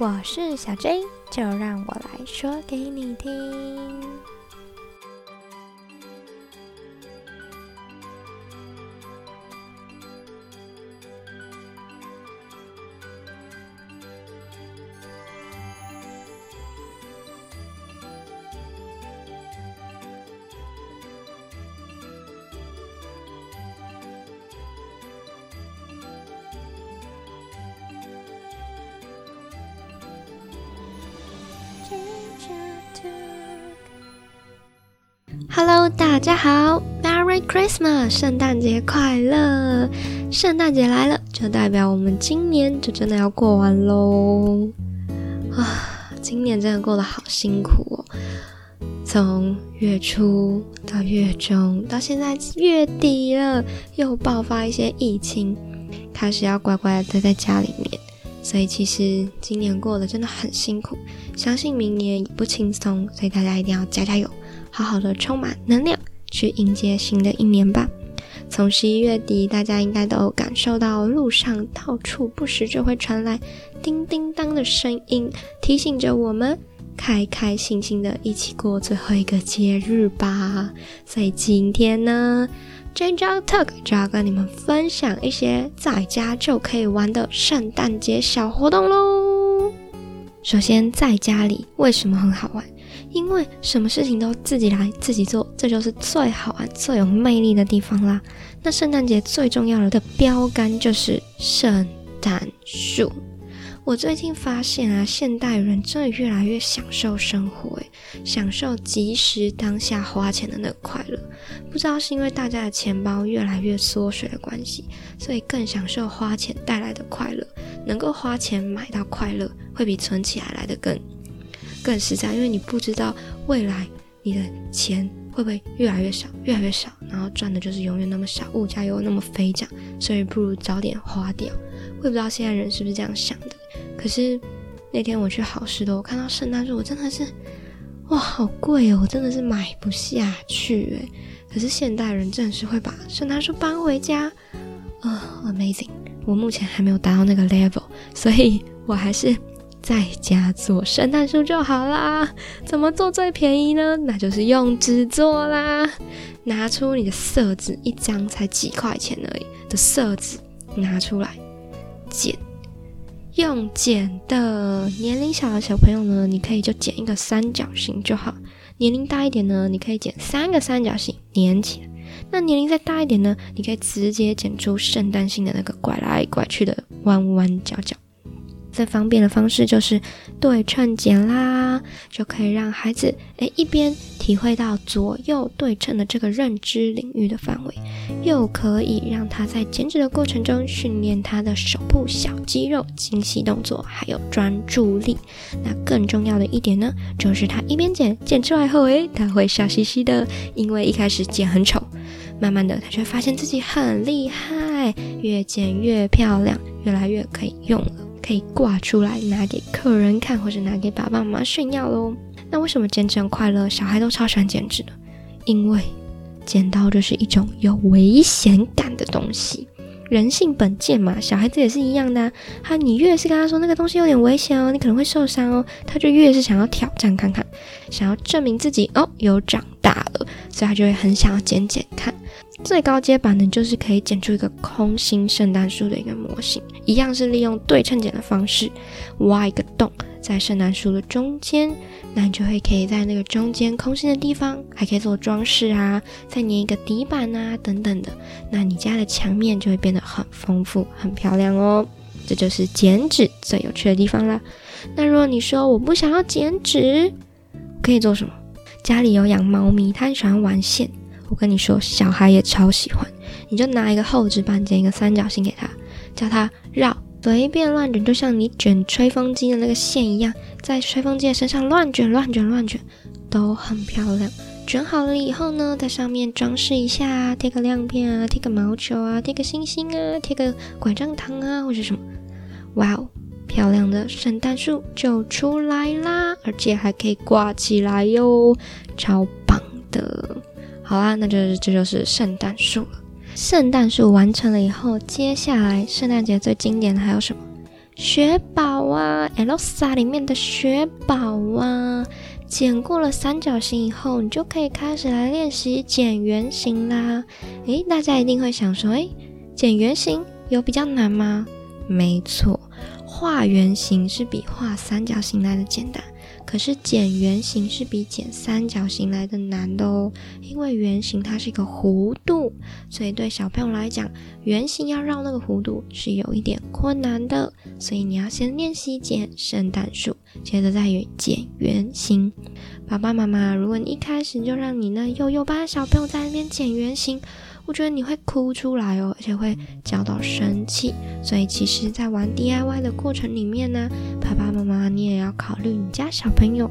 我是小 J，就让我来说给你听。大家好，Merry Christmas，圣诞节快乐！圣诞节来了，就代表我们今年就真的要过完喽。啊，今年真的过得好辛苦哦，从月初到月中，到现在月底了，又爆发一些疫情，开始要乖乖的待在家里面，所以其实今年过得真的很辛苦，相信明年也不轻松，所以大家一定要加加油。好好的充满能量，去迎接新的一年吧。从十一月底，大家应该都感受到路上到处不时就会传来叮叮当的声音，提醒着我们开开心心的一起过最后一个节日吧。所以今天呢 j j Talk 就要跟你们分享一些在家就可以玩的圣诞节小活动喽。首先，在家里为什么很好玩？因为什么事情都自己来自己做，这就是最好玩、最有魅力的地方啦。那圣诞节最重要的标杆就是圣诞树。我最近发现啊，现代人真的越来越享受生活，诶，享受即时当下花钱的那个快乐。不知道是因为大家的钱包越来越缩水的关系，所以更享受花钱带来的快乐。能够花钱买到快乐，会比存起来来的更。更实在，因为你不知道未来你的钱会不会越来越少，越来越少，然后赚的就是永远那么少，物价又那么飞涨，所以不如早点花掉。我也不知道现在人是不是这样想的。可是那天我去好事多，我看到圣诞树，我真的是哇，好贵哦，我真的是买不下去诶。可是现代人真的是会把圣诞树搬回家，啊，amazing！我目前还没有达到那个 level，所以我还是。在家做圣诞树就好啦，怎么做最便宜呢？那就是用纸做啦。拿出你的色纸，一张才几块钱而已的色纸，拿出来剪。用剪的，年龄小的小朋友呢，你可以就剪一个三角形就好；年龄大一点呢，你可以剪三个三角形粘起来。那年龄再大一点呢，你可以直接剪出圣诞星的那个拐来拐去的弯弯角角。最方便的方式就是对称剪啦，就可以让孩子诶一边体会到左右对称的这个认知领域的范围，又可以让他在剪纸的过程中训练他的手部小肌肉、精细动作还有专注力。那更重要的一点呢，就是他一边剪剪出来后，诶他会笑嘻嘻的，因为一开始剪很丑，慢慢的他就会发现自己很厉害，越剪越漂亮，越来越可以用了。可以挂出来拿给客人看，或者拿给爸爸妈妈炫耀喽。那为什么剪纸很快乐？小孩都超喜欢剪纸的，因为剪刀就是一种有危险感的东西。人性本贱嘛，小孩子也是一样的。他你越是跟他说那个东西有点危险哦，你可能会受伤哦，他就越是想要挑战看看，想要证明自己哦有长大了，所以他就会很想要剪剪看。最高阶版的就是可以剪出一个空心圣诞树的一个模型，一样是利用对称剪的方式挖一个洞在圣诞树的中间，那你就会可以在那个中间空心的地方还可以做装饰啊，再粘一个底板啊等等的，那你家的墙面就会变得很丰富、很漂亮哦。这就是剪纸最有趣的地方啦。那如果你说我不想要剪纸，可以做什么？家里有养猫咪，它很喜欢玩线。我跟你说，小孩也超喜欢，你就拿一个厚纸板剪一个三角形给他，叫他绕，随便乱卷，就像你卷吹风机的那个线一样，在吹风机的身上乱卷乱卷乱卷，都很漂亮。卷好了以后呢，在上面装饰一下，贴个亮片啊，贴个毛球啊，贴个星星啊，贴个拐杖糖啊，或者什么，哇哦，漂亮的圣诞树就出来啦，而且还可以挂起来哟，超棒的。好啦，那就是这就是圣诞树了。圣诞树完成了以后，接下来圣诞节最经典的还有什么？雪宝啊，Elsa 里面的雪宝啊，剪过了三角形以后，你就可以开始来练习剪圆形啦。诶，大家一定会想说，诶，剪圆形有比较难吗？没错，画圆形是比画三角形来的简单。可是剪圆形是比剪三角形来的难的哦，因为圆形它是一个弧度，所以对小朋友来讲，圆形要绕那个弧度是有一点困难的。所以你要先练习剪圣诞树，接着再剪圆形。爸爸妈妈，如果你一开始就让你那幼幼班小朋友在那边剪圆形，我觉得你会哭出来哦，而且会叫到生气。所以其实，在玩 DIY 的过程里面呢，爸爸妈妈你也要考虑你家小朋友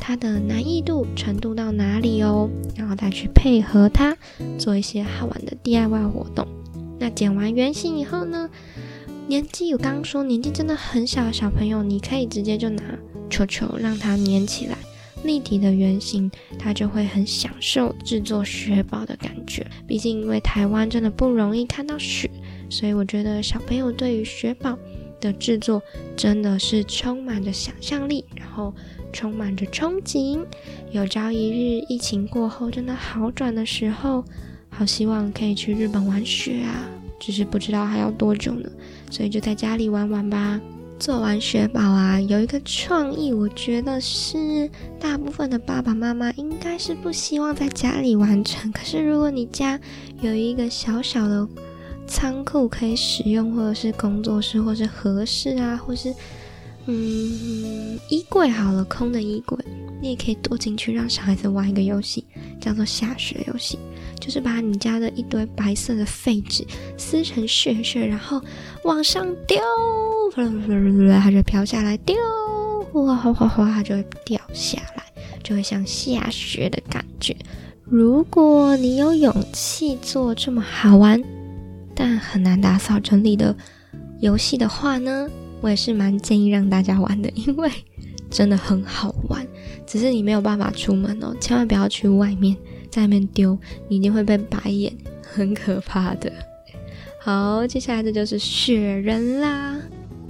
他的难易度程度到哪里哦，然后再去配合他做一些好玩的 DIY 活动。那剪完圆形以后呢，年纪我刚刚说年纪真的很小的小朋友，你可以直接就拿球球让它粘起来。立体的圆形，他就会很享受制作雪宝的感觉。毕竟，因为台湾真的不容易看到雪，所以我觉得小朋友对于雪宝的制作真的是充满着想象力，然后充满着憧憬。有朝一日疫情过后真的好转的时候，好希望可以去日本玩雪啊！只是不知道还要多久呢，所以就在家里玩玩吧。做完雪宝啊，有一个创意，我觉得是大部分的爸爸妈妈应该是不希望在家里完成。可是如果你家有一个小小的仓库可以使用，或者是工作室，或是合适啊，或是嗯衣柜好了，空的衣柜，你也可以躲进去，让小孩子玩一个游戏，叫做下雪游戏。就是把你家的一堆白色的废纸撕成屑屑，然后往上丢，它就飘下来，丢，哗哗哗哗，它就会掉下来，就会像下雪的感觉。如果你有勇气做这么好玩但很难打扫整理的游戏的话呢，我也是蛮建议让大家玩的，因为真的很好玩。只是你没有办法出门哦，千万不要去外面。在外面丢，你一定会被白眼，很可怕的。好，接下来这就是雪人啦。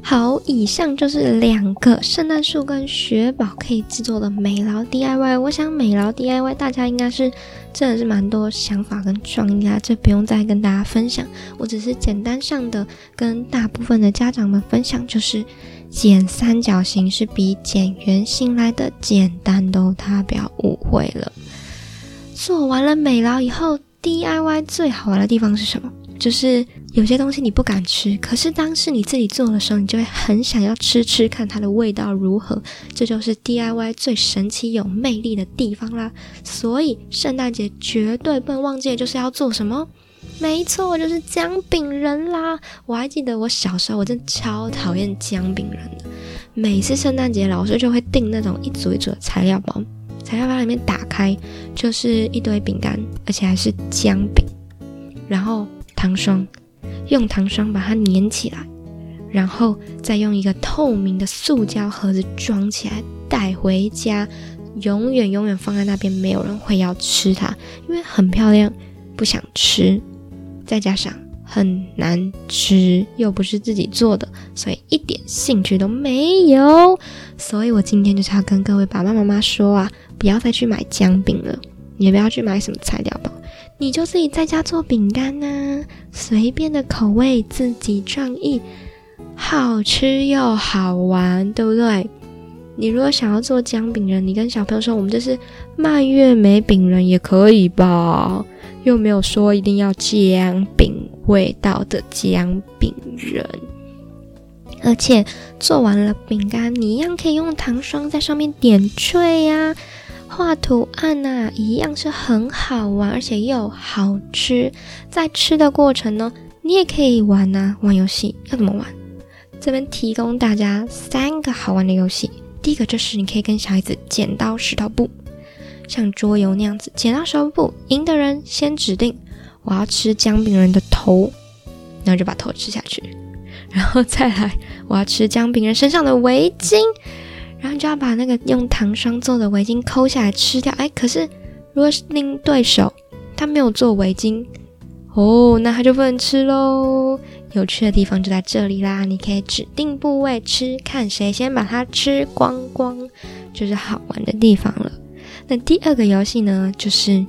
好，以上就是两个圣诞树跟雪宝可以制作的美劳 DIY。我想美劳 DIY 大家应该是真的是蛮多想法跟创意啊，这不用再跟大家分享。我只是简单上的跟大部分的家长们分享，就是剪三角形是比剪圆形来的简单都，他不要误会了。做完了美劳以后，DIY 最好玩的地方是什么？就是有些东西你不敢吃，可是当是你自己做的时候，你就会很想要吃吃看它的味道如何。这就是 DIY 最神奇有魅力的地方啦！所以圣诞节绝对不能忘记，就是要做什么？没错，就是姜饼人啦！我还记得我小时候，我真的超讨厌姜饼人的。每次圣诞节，老师就会订那种一组一组的材料包。材料包里面打开就是一堆饼干，而且还是姜饼，然后糖霜，用糖霜把它粘起来，然后再用一个透明的塑胶盒子装起来带回家，永远永远放在那边，没有人会要吃它，因为很漂亮，不想吃，再加上很难吃，又不是自己做的，所以一点兴趣都没有。所以我今天就是要跟各位爸爸妈妈说啊。不要再去买姜饼了，也不要去买什么材料包，你就自己在家做饼干呐，随便的口味，自己创意，好吃又好玩，对不对？你如果想要做姜饼人，你跟小朋友说我们这是蔓越莓饼人也可以吧，又没有说一定要姜饼味道的姜饼人，而且做完了饼干，你一样可以用糖霜在上面点缀呀。画图案呐，一样是很好玩，而且又好吃。在吃的过程呢，你也可以玩呐，玩游戏要怎么玩？这边提供大家三个好玩的游戏。第一个就是你可以跟小孩子剪刀石头布，像桌游那样子，剪刀石头布，赢的人先指定我要吃姜饼人的头，然后就把头吃下去，然后再来我要吃姜饼人身上的围巾。然后就要把那个用糖霜做的围巾抠下来吃掉。哎，可是如果是另对手他没有做围巾，哦，那他就不能吃喽。有趣的地方就在这里啦！你可以指定部位吃，看谁先把它吃光光，就是好玩的地方了。那第二个游戏呢，就是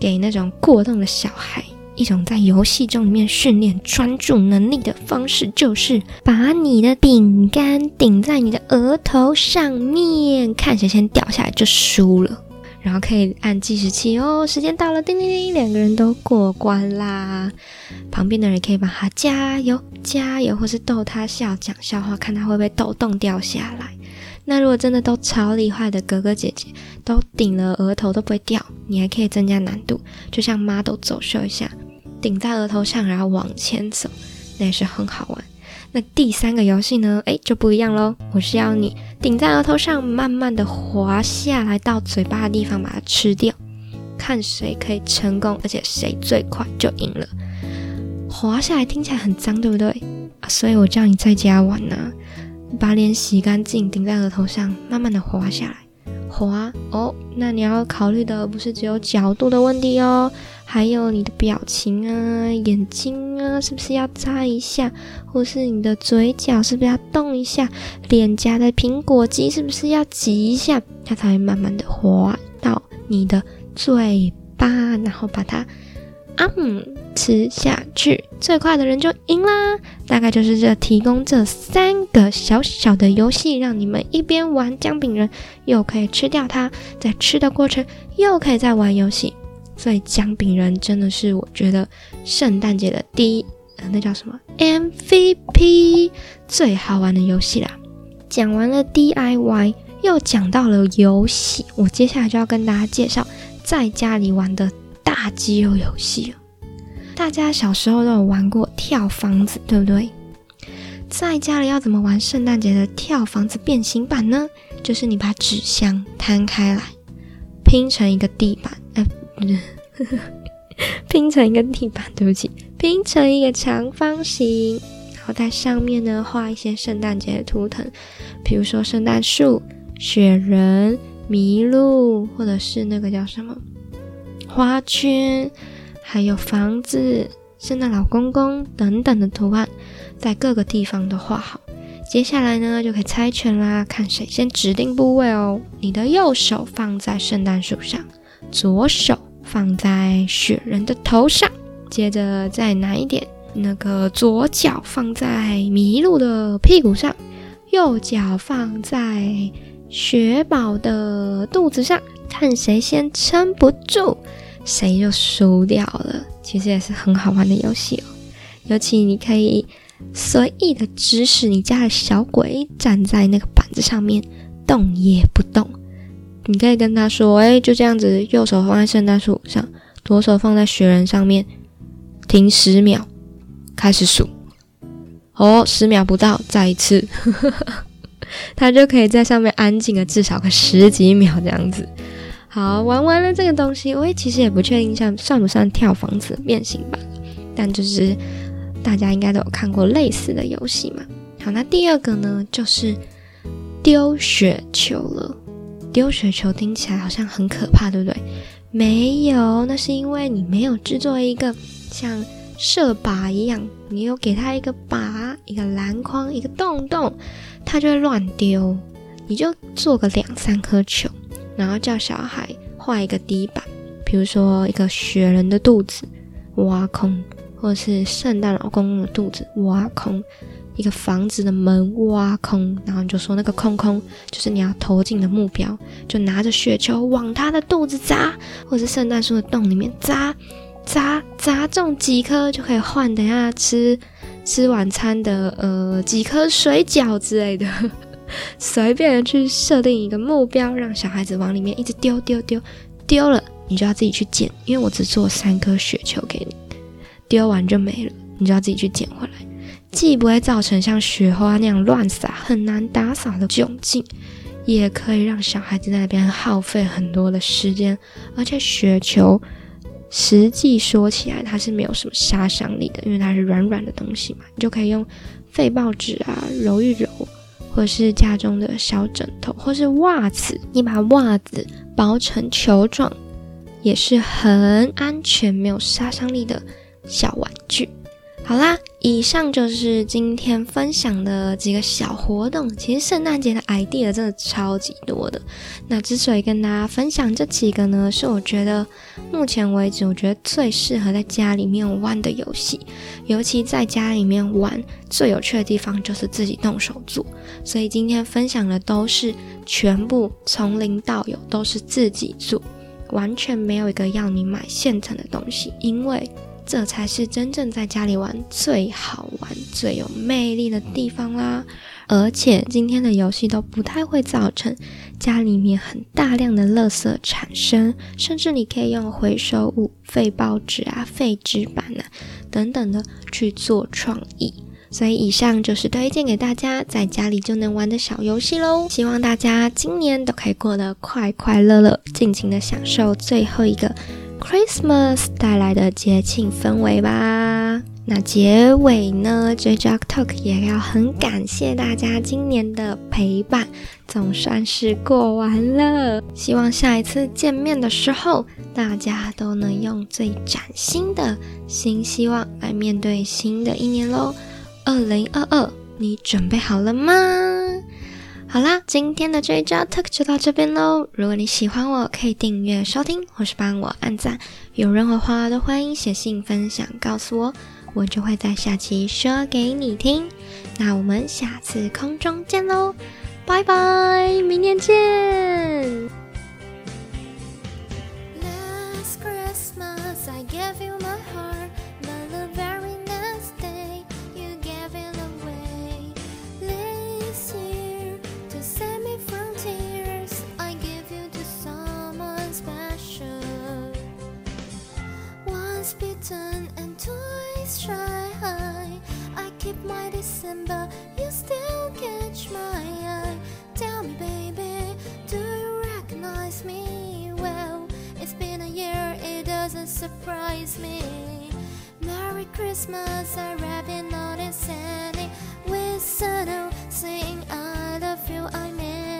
给那种过动的小孩一种在游戏中里面训练专注能力的方式，就是把你的饼干顶在你的额头上面，看谁先掉下来就输了。然后可以按计时器哦，时间到了，叮叮叮，两个人都过关啦。旁边的人可以帮他加油加油，或是逗他笑，讲笑话，看他会不会抖动掉下来。那如果真的都超厉害的哥哥姐姐，都顶了额头都不会掉，你还可以增加难度，就像 model 走秀一下，顶在额头上，然后往前走，那也是很好玩。那第三个游戏呢？哎，就不一样喽。我是要你顶在额头上，慢慢的滑下来到嘴巴的地方，把它吃掉，看谁可以成功，而且谁最快就赢了。滑下来听起来很脏，对不对？所以我叫你在家玩呢，把脸洗干净，顶在额头上，慢慢的滑下来。滑哦，那你要考虑的不是只有角度的问题哦。还有你的表情啊，眼睛啊，是不是要眨一下？或是你的嘴角是不是要动一下？脸颊的苹果肌是不是要挤一下？它才会慢慢的滑到你的嘴巴，然后把它嗯吃下去。最快的人就赢啦！大概就是这提供这三个小小的游戏，让你们一边玩姜饼人，又可以吃掉它，在吃的过程又可以再玩游戏。所以姜饼人真的是我觉得圣诞节的第一，呃，那叫什么 MVP 最好玩的游戏啦。讲完了 DIY，又讲到了游戏，我接下来就要跟大家介绍在家里玩的大肌肉游戏了。大家小时候都有玩过跳房子，对不对？在家里要怎么玩圣诞节的跳房子变形版呢？就是你把纸箱摊开来，拼成一个地板，呃。拼成一个地板，对不起，拼成一个长方形，然后在上面呢画一些圣诞节的图腾，比如说圣诞树、雪人、麋鹿，或者是那个叫什么花圈，还有房子、圣诞老公公等等的图案，在各个地方都画好。接下来呢就可以猜拳啦，看谁先指定部位哦。你的右手放在圣诞树上，左手。放在雪人的头上，接着再拿一点，那个左脚放在麋鹿的屁股上，右脚放在雪宝的肚子上，看谁先撑不住，谁就输掉了。其实也是很好玩的游戏哦，尤其你可以随意的指使你家的小鬼站在那个板子上面，动也不动。你可以跟他说：“哎，就这样子，右手放在圣诞树上，左手放在雪人上面，停十秒，开始数。哦，十秒不到，再一次，他就可以在上面安静个至少个十几秒这样子。好，玩完了这个东西，我也其实也不确定像算不算跳房子变形吧，但就是大家应该都有看过类似的游戏嘛。好，那第二个呢，就是丢雪球了。”丢雪球听起来好像很可怕，对不对？没有，那是因为你没有制作一个像射靶一样，你有给它一个靶、一个篮筐、一个洞洞，它就会乱丢。你就做个两三颗球，然后叫小孩画一个底板，比如说一个雪人的肚子挖空，或者是圣诞老公公的肚子挖空。一个房子的门挖空，然后你就说那个空空就是你要投进的目标，就拿着雪球往他的肚子砸，或是圣诞树的洞里面砸，砸砸中几颗就可以换等下吃吃晚餐的呃几颗水饺之类的，随便去设定一个目标，让小孩子往里面一直丢丢丢，丢了你就要自己去捡，因为我只做三颗雪球给你，丢完就没了，你就要自己去捡回来。既不会造成像雪花那样乱撒、很难打扫的窘境，也可以让小孩子在那边耗费很多的时间。而且雪球实际说起来，它是没有什么杀伤力的，因为它是软软的东西嘛。你就可以用废报纸啊揉一揉，或是家中的小枕头，或是袜子，你把袜子包成球状，也是很安全、没有杀伤力的小玩具。好啦，以上就是今天分享的几个小活动。其实圣诞节的 idea 真的超级多的。那之所以跟大家分享这几个呢，是我觉得目前为止，我觉得最适合在家里面玩的游戏。尤其在家里面玩，最有趣的地方就是自己动手做。所以今天分享的都是全部从零到有，都是自己做，完全没有一个要你买现成的东西，因为。这才是真正在家里玩最好玩、最有魅力的地方啦！而且今天的游戏都不太会造成家里面很大量的垃圾产生，甚至你可以用回收物、废报纸啊、废纸板啊等等的去做创意。所以以上就是推荐给大家在家里就能玩的小游戏喽！希望大家今年都可以过得快快乐乐，尽情的享受最后一个。Christmas 带来的节庆氛围吧。那结尾呢，J J Talk 也要很感谢大家今年的陪伴，总算是过完了。希望下一次见面的时候，大家都能用最崭新的新希望来面对新的一年喽。二零二二，你准备好了吗？好啦，今天的这一招 talk 就到这边喽。如果你喜欢我，可以订阅收听，或是帮我按赞。有任何话都欢迎写信分享告诉我，我就会在下期说给你听。那我们下次空中见喽，拜拜，明天见。December, you still catch my eye. Tell me, baby, do you recognize me? Well, it's been a year, it doesn't surprise me. Merry Christmas, I wrap haven't noticed any whistle saying I love you, I mean.